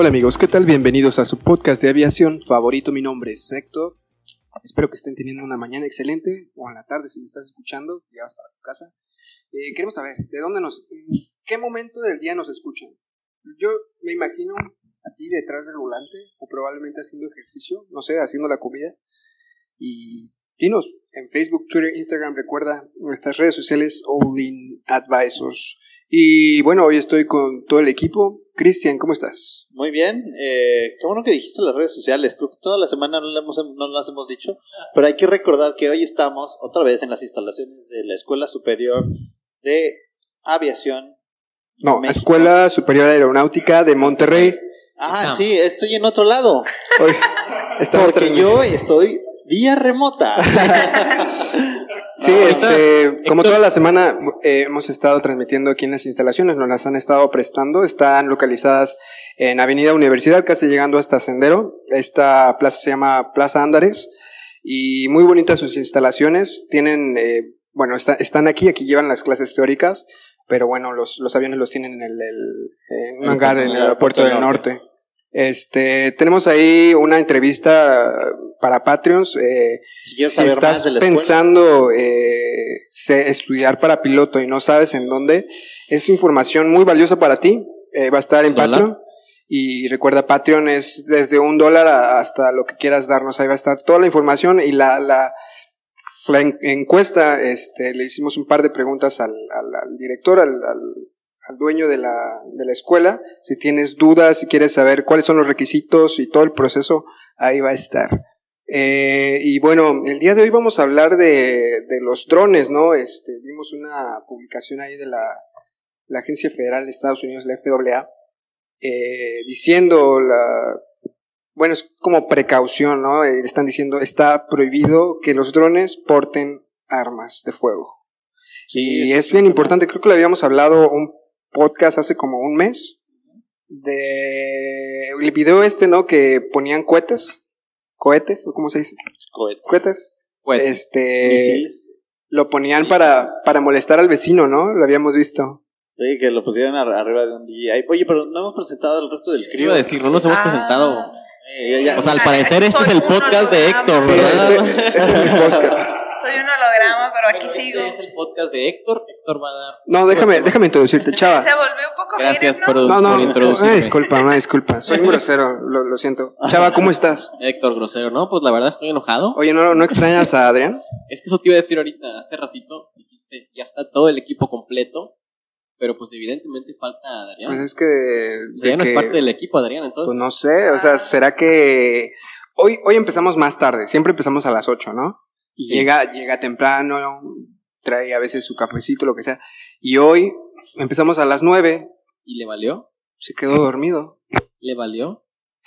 Hola amigos, ¿qué tal? Bienvenidos a su podcast de aviación favorito. Mi nombre es Héctor. Espero que estén teniendo una mañana excelente o en la tarde si me estás escuchando, ya vas para tu casa. Eh, queremos saber, ¿de dónde nos, en qué momento del día nos escuchan? Yo me imagino a ti detrás del volante o probablemente haciendo ejercicio, no sé, haciendo la comida. Y dinos en Facebook, Twitter, Instagram, recuerda nuestras redes sociales, All Advisors. Y bueno, hoy estoy con todo el equipo. Cristian, ¿cómo estás? Muy bien, eh, qué bueno que dijiste las redes sociales, creo que toda la semana no, le hemos, no las hemos dicho, pero hay que recordar que hoy estamos otra vez en las instalaciones de la Escuela Superior de Aviación. No, México. Escuela Superior Aeronáutica de Monterrey. Ah, sí, estoy en otro lado, Hoy porque yo estoy vía remota. Sí, No, este, como toda la semana eh, hemos estado transmitiendo aquí en las instalaciones, nos las han estado prestando, están localizadas en Avenida Universidad, casi llegando hasta Sendero. Esta plaza se llama Plaza Andares y muy bonitas sus instalaciones. Tienen, eh, bueno, está- están aquí, aquí llevan las clases teóricas, pero bueno, los, los aviones los tienen en el, el- en un hangar en el aeropuerto del norte. Este, tenemos ahí una entrevista para Patreons. Eh, si estás más de la escuela, pensando eh, estudiar para piloto y no sabes en dónde, es información muy valiosa para ti. Eh, va a estar en ¿Dólar? Patreon. Y recuerda, Patreon es desde un dólar a- hasta lo que quieras darnos. Ahí va a estar toda la información y la, la, la en- encuesta. Este, le hicimos un par de preguntas al, al- al director, al, al- al dueño de la, de la escuela. Si tienes dudas, si quieres saber cuáles son los requisitos y todo el proceso, ahí va a estar. Eh, y bueno, el día de hoy vamos a hablar de, de los drones, ¿no? Este, vimos una publicación ahí de la, la Agencia Federal de Estados Unidos, la FAA, eh, diciendo la, bueno, es como precaución, ¿no? Eh, están diciendo, está prohibido que los drones porten armas de fuego. Sí, y es bien importante, creo que le habíamos hablado un podcast hace como un mes de el video este, ¿no? Que ponían cohetes, cohetes, o cómo se dice, cohetes, cohetes, Pues, este, misiles. lo ponían para, para molestar al vecino, ¿no? Lo habíamos visto. Sí, que lo pusieron ar- arriba de un DJI. Oye, pero no hemos presentado el resto del ¿qué crío. iba a decir? No nos hemos presentado. Eh, ya- ya- O sea, al parecer este es el podcast de. Héctor, Sí, ¿verdad? este, este es mi podcast. Soy un holograma, pero aquí Este sigo. es el podcast de Héctor. Héctor va a dar. No, déjame, déjame introducirte, chava. Se volvió un poco Gracias hater, ¿no? por, No, no, por introducirme. una disculpa, una disculpa. Soy un grosero, lo, lo siento. Chava, ¿cómo estás? Héctor Grosero, ¿no? Pues la verdad estoy enojado. Oye, ¿no, ¿no extrañas a Adrián? Es que eso te iba a decir ahorita, hace ratito, dijiste, ya está todo el equipo completo, pero pues evidentemente falta Adrián. Pues es que... de O sea, ya no que- es parte del equipo, Adrián, Pues entonces. no sé, o sea, ¿será que... Hoy, hoy empezamos más tarde, siempre empezamos a las 8, ¿no? Y Sí. llega, llega temprano, trae a veces su cafecito, lo que sea. Y hoy empezamos a las 9, ¿Y le valió? se quedó dormido. ¿Le valió?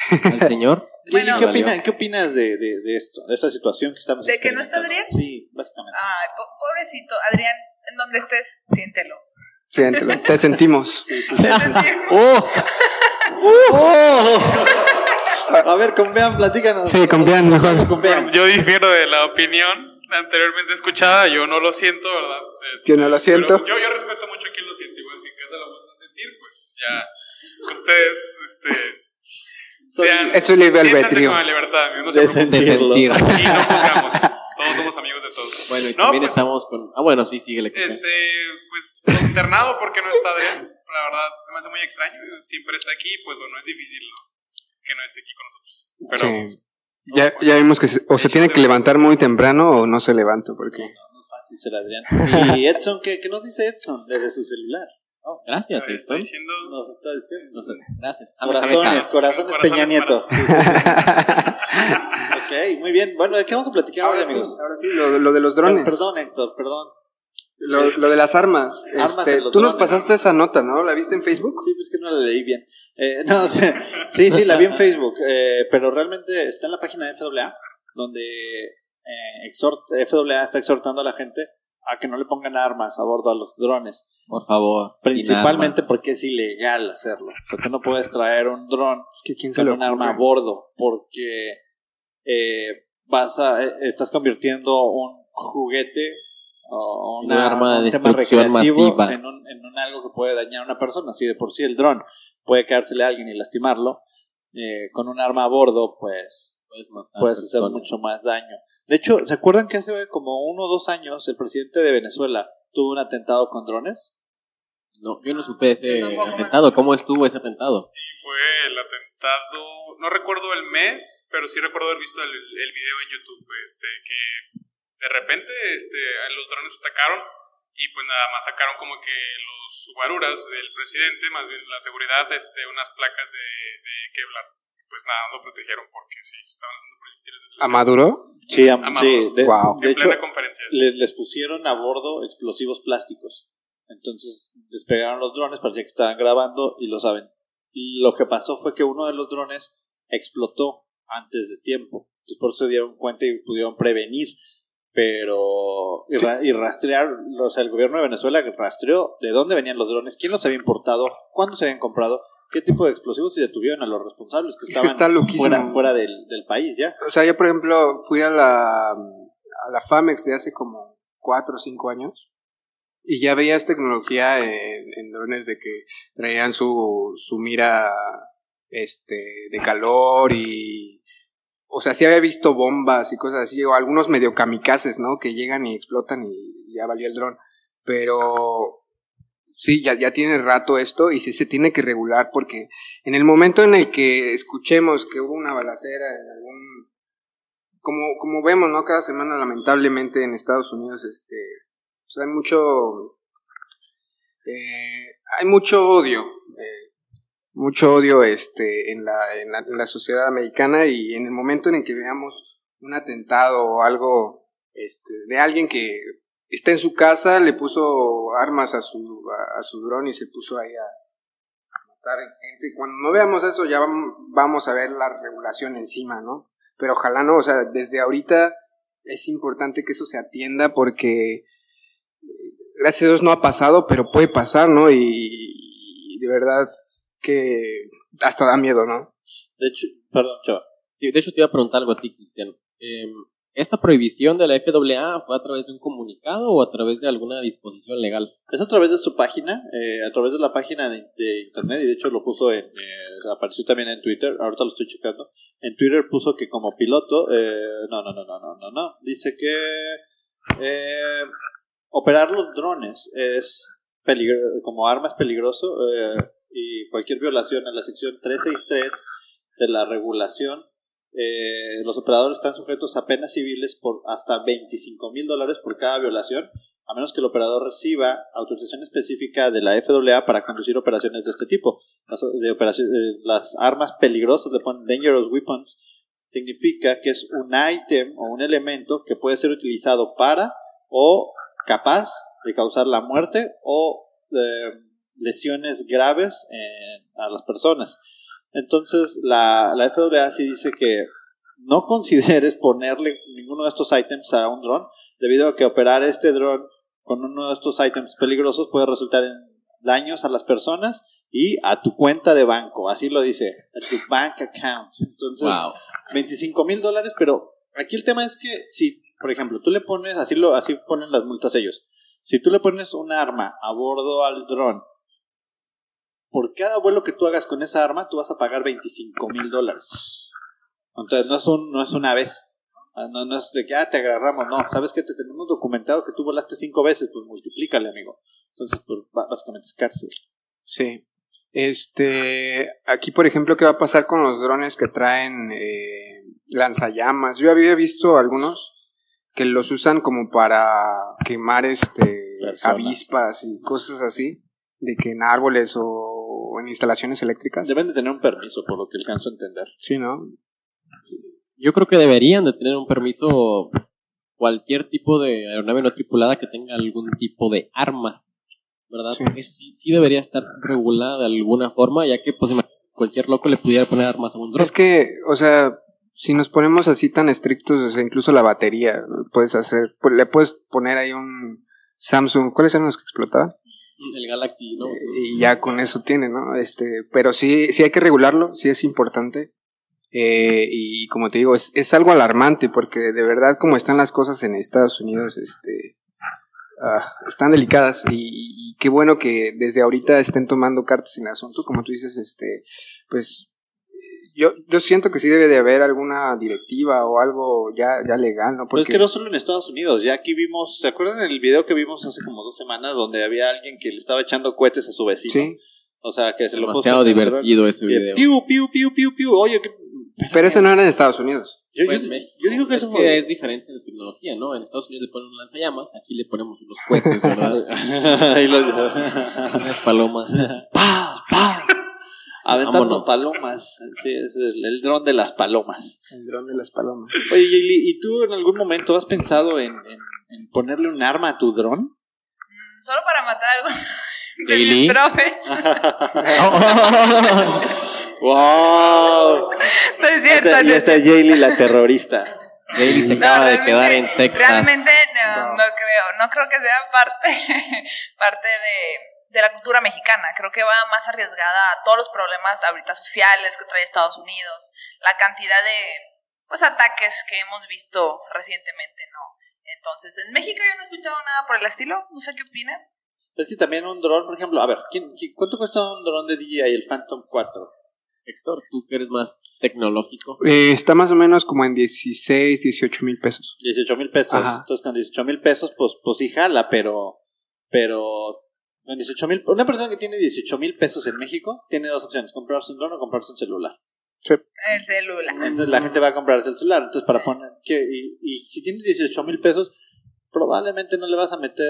¿Al señor? Bueno. ¿qué, opina- ¿Qué opinas de, de, de esto, de esta situación que estamos ¿De que no está experimentando? Sí, básicamente. Ay, po- pobrecito, Adrián, en donde estés, siéntelo. Siéntelo, te sentimos. ¡Oh! ¡Oh! A ver, Convean, platícanos. Sí, Convean, mejor. Yo difiero de la opinión anteriormente escuchada, yo no lo siento, ¿verdad? Este, Yo no lo siento. Yo, yo respeto mucho a quien lo siente, igual si en casa lo gustan sentir, pues ya ustedes, este... Sean- Eso es libre siéntanse albedrío. con la libertad, amigo, no De sentirlo. sentir. Y no juzgamos, todos somos amigos de todos. Bueno, y No, también pues, estamos con... Ah, bueno, sí, síguele. Este, pues, internado porque no está Adrián, la verdad, se me hace muy extraño, siempre está aquí, pues bueno, es difícil ¿no? Que no esté aquí con nosotros. Pero, Sí. Ya, ya vimos que se- o se tiene que levantar muy temprano o no se levanta, porque... No es fácil ser Adrián. ¿Y Edson qué, qué nos dice Edson desde su celular? Gracias, pues, está Héctor. diciendo... Nos está diciendo. No sé, Gracias. Corazones, corazones Corazones Peña Nieto. para- ok. Muy bien. Bueno, ¿de qué vamos a platicar hoy, Ahora sí, amigos? ahora sí, lo, lo de los drones. Perdón, Héctor, perdón. Lo, lo de las armas. Armas Este, Tú nos pasaste esa nota, ¿no? ¿La viste en Facebook? Sí, pues que no la leí bien. Eh, no, o sea, sí, sí, la vi en Facebook, eh, pero realmente está en la página de FAA, donde eh, exhort- FAA está exhortando a la gente a que no le pongan armas a bordo a los drones, Por favor. principalmente porque es ilegal hacerlo. O sea, tú no puedes traer un dron Es que quién se con un arma a bordo, porque eh, vas a, eh, estás convirtiendo un juguete o Un una, arma de destrucción recreativo masiva. en un, en un algo que puede dañar a una persona. Si de por sí el dron puede caérsele a alguien y lastimarlo, eh, con un arma a bordo, pues Puedes matar puedes hacer mucho más daño. De hecho, ¿se acuerdan que hace como uno o dos años el presidente de Venezuela tuvo un atentado con drones? No, yo no supe ese atentado. ¿Cómo estuvo ese atentado? Sí, fue el atentado, no recuerdo el mes, pero sí recuerdo haber visto el, el video en YouTube, este, que de repente este, los drones atacaron y pues nada más sacaron como que los guaruras del presidente, más bien la seguridad, este, unas placas de, de Kevlar. Y pues nada, lo protegieron porque sí, estaban dando proyectiles de ¿A Maduro? Sí, A sí, Maduro. de, Wow. de hecho, les, les pusieron a bordo explosivos plásticos. Entonces despegaron los drones, parecía que estaban grabando y lo saben. Lo que pasó fue que uno de los drones explotó antes de tiempo. Entonces por eso se dieron cuenta y pudieron prevenir. Pero. Y, ra- y rastrear. O sea, el gobierno de Venezuela rastreó de dónde venían los drones, quién los había importado, cuándo se habían comprado, qué tipo de explosivos y detuvieron a los responsables que Es que estaban fuera, fuera del, del país ya. O sea, yo, por ejemplo, fui a la, a la FAMEX de hace como cuatro o cinco años y ya veías tecnología en, en drones de que traían su, su mira este, de calor y... O sea, sí había visto bombas y cosas así, o algunos medio kamikazes, ¿no? Que llegan y explotan y ya valió el dron. Pero sí, ya, ya tiene rato esto y sí se tiene que regular porque en el momento en el que escuchemos que hubo una balacera en algún como como vemos no cada semana lamentablemente en Estados Unidos este pues hay mucho eh, hay mucho odio eh, mucho odio este en la, en la en la sociedad americana y en el momento en el que veamos un atentado o algo este de alguien que está en su casa le puso armas a su a, su dron y se puso ahí a matar gente. Cuando no veamos eso, ya vam- vamos a ver la regulación encima, ¿no? Pero ojalá no, o sea, desde ahorita es importante que eso se atienda porque eh, gracias a Dios no ha pasado, pero puede pasar, ¿no? Y de verdad que hasta da miedo, ¿no? De hecho, perdón, Chava. De hecho, te iba a preguntar algo a ti, Cristian. Em, ¿Esta prohibición de la FAA fue a través de un comunicado o a través de alguna disposición legal? Es a través de su página, eh, a través de la página de, de internet, y de hecho lo puso en, eh, apareció también en Twitter, ahorita lo estoy checando. En Twitter puso que como piloto, eh, no, no, no, no, no, no, no, dice que eh, operar los drones es peligro, como arma es peligroso eh, y cualquier violación a la sección 363 de la regulación eh, los operadores están sujetos a penas civiles por hasta 25 mil dólares por cada violación, a menos que el operador reciba autorización específica de la FAA para conducir operaciones de este tipo. Eh, las armas peligrosas le ponen dangerous weapons, significa que es un ítem o un elemento que puede ser utilizado para o capaz de causar la muerte o eh, lesiones graves en- a las personas. Entonces, la, la FAA sí dice que no consideres ponerle ninguno de estos ítems a un dron, debido a que operar este dron con uno de estos ítems peligrosos puede resultar en daños a las personas y a tu cuenta de banco. Así lo dice, a tu bank account. Entonces, Wow. 25 mil dólares, pero aquí el tema es que si, por ejemplo, tú le pones, así lo, así ponen las multas ellos, si tú le pones un arma a bordo al dron, por cada vuelo que tú hagas con esa arma, tú vas a pagar 25 mil dólares. Entonces no es, un, no es una vez. Ah, No, no es de que ah, te agarramos, no. Sabes que te tenemos documentado que tú volaste cinco veces, pues multiplícale, amigo. Entonces, pues, básicamente es cárcel. Sí. Este, aquí por ejemplo, ¿qué va a pasar con los drones que traen eh, lanzallamas? Yo había visto algunos que los usan como para quemar este Personas. avispas y cosas así, de que en árboles o en instalaciones eléctricas. Deben de tener un permiso, por lo que alcanzo a entender. Sí, ¿no? Yo creo que deberían de tener un permiso cualquier tipo de aeronave no tripulada que tenga algún tipo de arma, ¿verdad? Sí. Porque sí, sí debería estar regulada de alguna forma, ya que pues cualquier loco le pudiera poner armas a un dron. Es que, o sea, si nos ponemos así tan estrictos, o sea, incluso la batería, puedes hacer, pues, le puedes poner ahí un Samsung, ¿cuáles eran los que explotaban? El Galaxy, ¿no? y ya con eso tiene, ¿no? Este, pero sí, sí hay que regularlo, sí es importante. Eh, y como te digo, es, es algo alarmante porque de verdad como están las cosas en Estados Unidos, este, ah, están delicadas y, y qué bueno que desde ahorita estén tomando cartas en el asunto, como tú dices, este, pues yo, yo siento que sí debe de haber alguna directiva o algo ya, ya legal, ¿no? Pero es Porque que no solo en Estados Unidos, ya aquí vimos, ¿se acuerdan del video que vimos hace como dos semanas donde había alguien que le estaba echando cohetes a su vecino? sí, O sea, que se lo puso Demasiado en el divertido ese video. Piu, piu, piu, piu, piu. Oye, ¿qué? pero eso no era en Estados Unidos. Yo, Pues, yo- yo digo que es eso que fue. es diferencia de tecnología, ¿no? En Estados Unidos le ponen un lanzallamas, aquí le ponemos unos cohetes, ¿verdad? y los- Unas palomas. ¡Pah! Aventando Vámonos. palomas. Sí, es el, el dron de las palomas. El dron de las palomas. Oye, Yeli, ¿y tú en algún momento has pensado en, en- en ponerle un arma a tu dron? Mm, Solo para matar a algunos de mis profes. ¡Wow! No es cierto. y no cierto. Jaylee la terrorista. Daily se No, acaba de quedar en sextas. Realmente no, No. no creo, no creo que sea parte, parte de, de la cultura mexicana. Creo que va más arriesgada a todos los problemas ahorita sociales que trae Estados Unidos, la cantidad de pues ataques que hemos visto recientemente, ¿no? Entonces, en México yo no he escuchado nada por el estilo, no sé qué opinan. Es que también un dron, por ejemplo, a ver, ¿quién, quién- cuánto cuesta un dron de DJI, el Phantom 4? Héctor, tú que eres más tecnológico. Eh, está más o menos como en 16, 18 mil pesos. 18 mil pesos. Ajá. Entonces, con 18 mil pesos, pues, pues sí jala, pero. Pero. Con 18 mil. Una persona que tiene 18 mil pesos en México tiene dos opciones: comprarse un dron o comprarse un celular. El celular. Entonces, la gente va a comprarse el celular. Entonces, para poner. que Y, y si tienes 18 mil pesos, probablemente no le vas a meter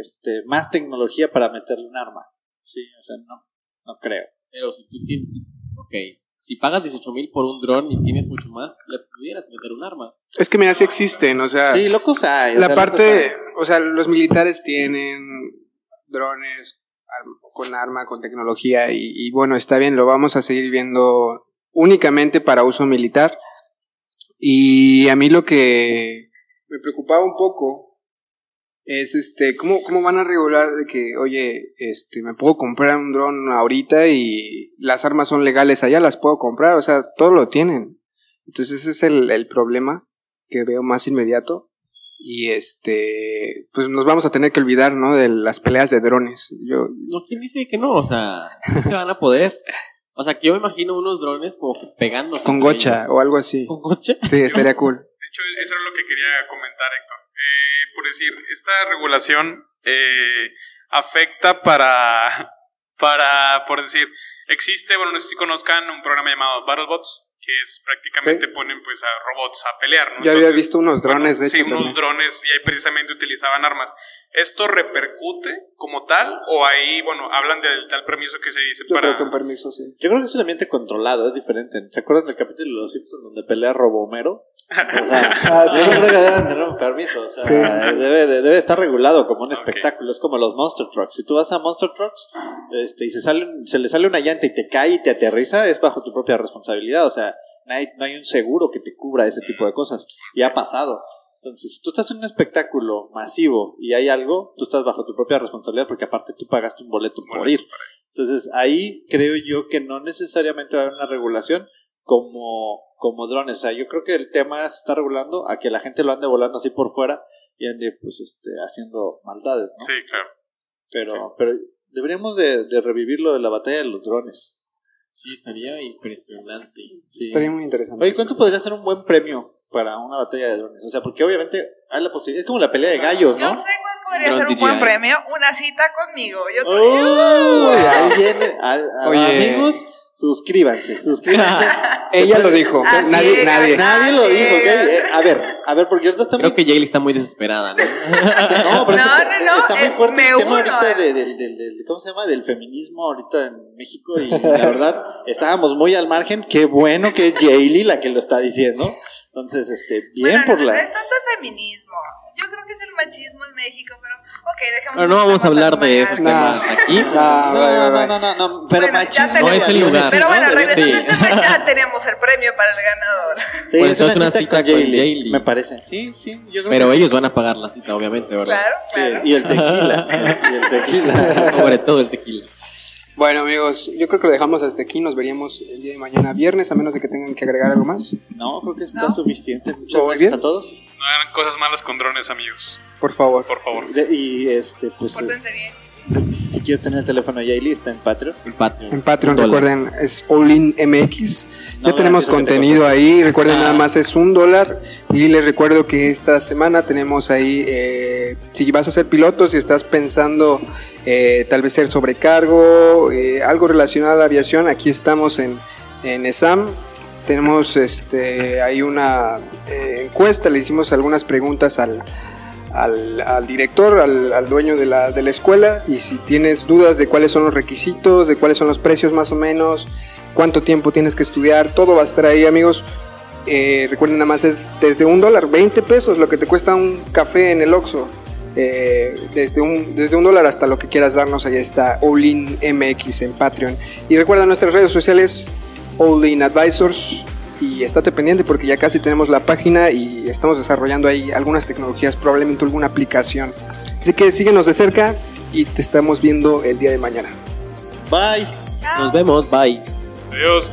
este más tecnología para meterle un arma. Sí, o sea, no. No creo. Pero si tú tienes. Ok. Si pagas 18 mil por un dron y tienes mucho más, le pudieras meter un arma. Es que mira, sí existen, o sea, Sí, locos hay. o la sea, parte, o sea, los militares tienen drones con arma, con tecnología y, y bueno, está bien, lo vamos a seguir viendo únicamente para uso militar. Y a mí lo que me preocupaba un poco es este, ¿cómo, cómo van a regular de que, oye, este, me puedo comprar un dron ahorita y las armas son legales allá, las puedo comprar, o sea, todo lo tienen. Entonces ese es el, el problema que veo más inmediato. Y este, pues nos vamos a tener que olvidar, ¿no? De las peleas de drones. Yo, No, ¿quién dice que no? O sea, no se van a poder. O sea, que yo me imagino unos drones como que pegándose. con gocha ellos. o algo así. ¿Con gocha? Sí, estaría cool. De hecho, eso es lo que quería comentar, Héctor. Eh, por decir, esta regulación eh, afecta para, para, por decir, existe, bueno, no sé si conozcan un programa llamado BattleBots, que es prácticamente Sí. ponen pues a robots a pelear, ¿no? Yo había visto unos drones, de sí, hecho. unos también. drones y ahí precisamente utilizaban armas. ¿Esto repercute como tal o ahí, bueno, hablan del tal permiso que se dice Yo para... creo que con permiso, sí. Yo creo que es un ambiente controlado, es diferente. ¿Se acuerdan del capítulo de Los Simpsons donde pelea Robomero? O sea, Ah, yo creo que deben tener un permiso. O sea, Sí. debe, de- debe estar regulado como un espectáculo. Es como los Monster Trucks. Si tú vas a Monster Trucks este, y se, sale, un- se le sale una llanta y te cae y te aterriza, es bajo tu propia responsabilidad. O sea, no hay, no hay un seguro que te cubra ese tipo de cosas. Y ha pasado. Entonces, si tú estás en un espectáculo masivo y hay algo, tú estás bajo tu propia responsabilidad porque aparte tú pagaste un boleto por ir. Entonces, ahí creo yo que no necesariamente va a haber una regulación como, como drones. O sea, yo creo que el tema se está regulando a que la gente lo ande volando así por fuera y ande, pues, este, haciendo maldades, ¿no? Sí, claro. Pero, pero deberíamos de, de revivir lo de la batalla de los drones. Sí, estaría impresionante. Sí. Estaría muy interesante. Oye, ¿cuánto podría ser un buen premio para una batalla de drones? O sea, porque obviamente hay la posibilidad, es como la pelea de gallos, Yo ¿no? sé cuál podría Drone ser un buen premio, una cita conmigo. Yo ¡Uy! Ahí viene, a- a- Oye. amigos, Suscríbanse, suscríbanse. Ella lo dijo. Así nadie, es. nadie. Nadie lo dijo, ¿ok? Eh, a ver, a ver, porque ahorita está Creo muy que Jaylee está muy desesperada, ¿no? No, pero es que No, está, no, no, está muy fuerte el tema uno, ahorita de, del- del- del- ¿cómo se llama? Del feminismo ahorita en México y la verdad estábamos muy al margen. Qué bueno que es Jaylee la que lo está diciendo. Entonces, este, bien bueno, por no, la... no es tanto el feminismo. Yo creo que es el machismo en México, pero ok, dejemos Pero no vamos a hablar de esos temas. temas aquí. No, no, vaya. no, no, no, pero Bueno, ya machismo tenemos- No es el lugar. Pero ¿no? bueno, regresando Sí. al tema, ya tenemos el premio para el ganador. Sí, Pues es una, es una cita, cita con Jaylee, me parece. Sí, sí, yo creo Pero que ellos van a pagar la cita, obviamente, ¿verdad? Claro, sí. claro. Y el tequila. y el tequila. Sobre todo el tequila. Bueno, amigos, yo creo que lo dejamos hasta aquí. Nos veríamos el día de mañana viernes, a menos de que tengan que agregar algo más. No, creo que está ¿No? suficiente. Muchas ¿Todo gracias bien? a todos. No hagan cosas malas con drones, amigos. Por favor. Por favor. De- y este, pues, eh, Pórtense bien. si quieres tener el teléfono de Jaylee, está en Patreon. En Patreon. En Patreon, Un dólar. recuerden, es Allin MX. No, ya tenemos te contenido ahí. Recuerden, Ah. nada más es un dólar. Y les recuerdo que esta semana tenemos ahí, eh, si vas a ser piloto, si estás pensando eh, tal vez ser sobrecargo, eh, algo relacionado a la aviación, aquí estamos en, en ESAM. Tenemos este, hay una eh, encuesta, le hicimos algunas preguntas al, al, director, al, al dueño de la, de la escuela, y si tienes dudas de cuáles son los requisitos, de cuáles son los precios más o menos, cuánto tiempo tienes que estudiar, todo va a estar ahí, amigos. Eh, recuerden, nada más es desde un dólar, 20 pesos, lo que te cuesta un café en el Oxxo. Eh, desde, un, desde un dólar hasta lo que quieras darnos, ahí está Allin MX en Patreon. Y recuerda nuestras redes sociales, Allin Advisors. Y estate pendiente porque ya casi tenemos la página y estamos desarrollando ahí algunas tecnologías, probablemente alguna aplicación. Así que síguenos de cerca y te estamos viendo el día de mañana. Bye. Chao. Nos vemos, bye. Adiós.